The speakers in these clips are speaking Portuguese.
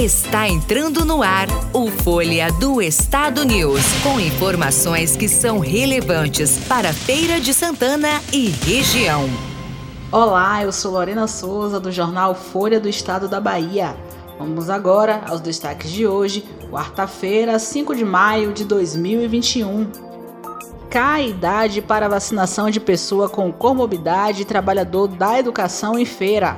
Está entrando no ar o Folha do Estado News, com informações que são relevantes para Feira de Santana e região. Olá, eu sou Lorena Souza do jornal Folha do Estado da Bahia. Vamos agora aos destaques de hoje, quarta-feira, 5 de maio de 2021. Cai a idade para vacinação de pessoa com comorbidade e trabalhador da educação em feira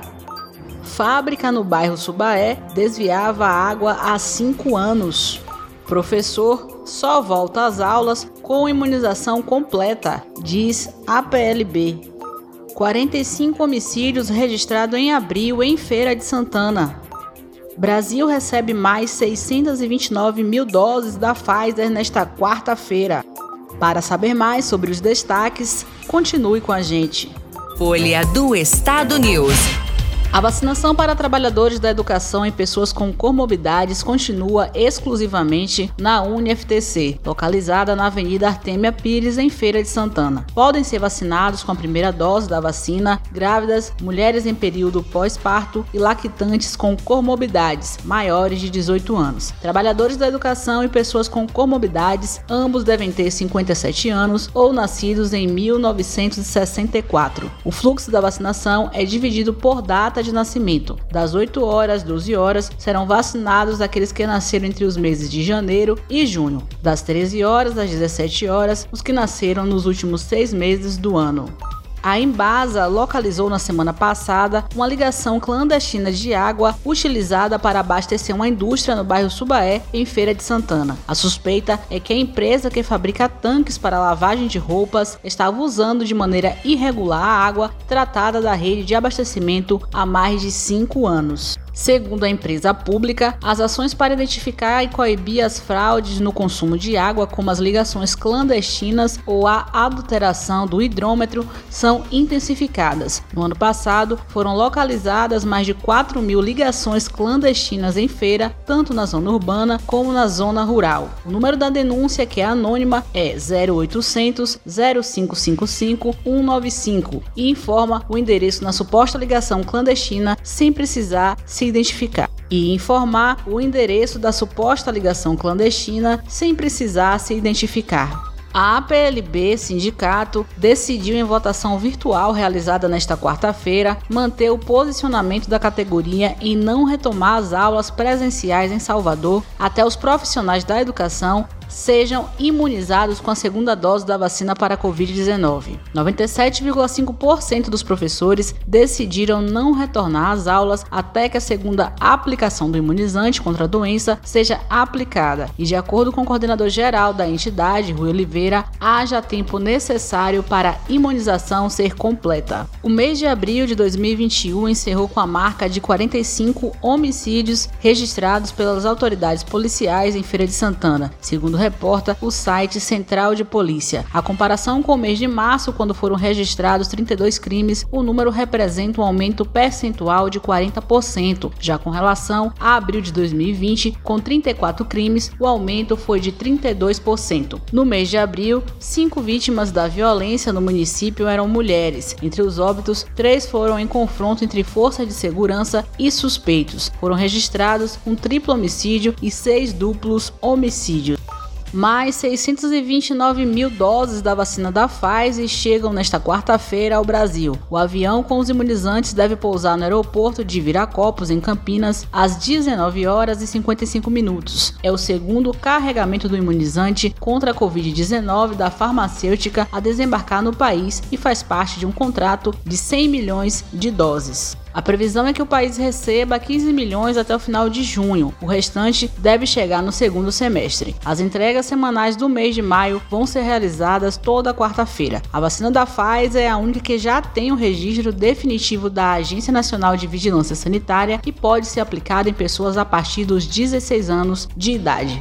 fábrica no bairro Subaé desviava água há cinco anos. Professor só volta às aulas com imunização completa, diz a PLB. 45 homicídios registrados em abril em Feira de Santana. Brasil recebe mais 629 mil doses da Pfizer nesta quarta-feira. Para saber mais sobre os destaques, continue com a gente. Folha do Estado News. A vacinação para trabalhadores da educação e pessoas com comorbidades continua exclusivamente na UniFTC, localizada na Avenida Artemia Pires, em Feira de Santana. Podem ser vacinados com a primeira dose da vacina grávidas, mulheres em período pós-parto e lactantes com comorbidades maiores de 18 anos. Trabalhadores da educação e pessoas com comorbidades, ambos devem ter 57 anos ou nascidos em 1964. O fluxo da vacinação é dividido por data data de nascimento. Das 8 horas às 12 horas serão vacinados aqueles que nasceram entre os meses de janeiro e junho. Das 13 horas às 17 horas, os que nasceram nos últimos seis meses do ano. A Embasa localizou na semana passada uma ligação clandestina de água utilizada para abastecer uma indústria no bairro Subaé, em Feira de Santana. A suspeita é que a empresa que fabrica tanques para lavagem de roupas estava usando de maneira irregular a água tratada da rede de abastecimento há mais de cinco anos. Segundo a empresa pública, as ações para identificar e coibir as fraudes no consumo de água, como as ligações clandestinas ou a adulteração do hidrômetro, são intensificadas. No ano passado, foram localizadas mais de 4 mil ligações clandestinas em feira, tanto na zona urbana como na zona rural. O número da denúncia, que é anônima, é 0800 0555 195 e informa o endereço na suposta ligação clandestina sem precisar se identificar e informar o endereço da suposta ligação clandestina sem precisar se identificar. A APLB Sindicato decidiu em votação virtual realizada nesta quarta-feira manter o posicionamento da categoria em não retomar as aulas presenciais em Salvador até os profissionais da educação sejam imunizados com a segunda dose da vacina para a Covid-19. 97,5% dos professores decidiram não retornar às aulas até que a segunda aplicação do imunizante contra a doença seja aplicada e, de acordo com o coordenador geral da entidade, Rui Oliveira, haja tempo necessário para a imunização ser completa. O mês de abril de 2021 encerrou com a marca de 45 homicídios registrados pelas autoridades policiais em Feira de Santana, segundo reporta o site Central de Polícia. A comparação com o mês de março, quando foram registrados 32 crimes, o número representa um aumento percentual de 40%. Já com relação a abril de 2020, com 34 crimes, o aumento foi de 32%. No mês de abril, cinco vítimas da violência no município eram mulheres. Entre os óbitos, três foram em confronto entre força de segurança e suspeitos. Foram registrados um triplo homicídio e seis duplos homicídios. Mais 629 mil doses da vacina da Pfizer chegam nesta quarta-feira ao Brasil. O avião com os imunizantes deve pousar no aeroporto de Viracopos, em Campinas, às 19 horas e 55 minutos. É o segundo carregamento do imunizante contra a Covid-19 da farmacêutica a desembarcar no país e faz parte de um contrato de 100 milhões de doses. A previsão é que o país receba 15 milhões até o final de junho. O restante deve chegar no segundo semestre. As entregas semanais do mês de maio vão ser realizadas toda quarta-feira. A vacina da Pfizer é a única que já tem o registro definitivo da Agência Nacional de Vigilância Sanitária e pode ser aplicada em pessoas a partir dos 16 anos de idade.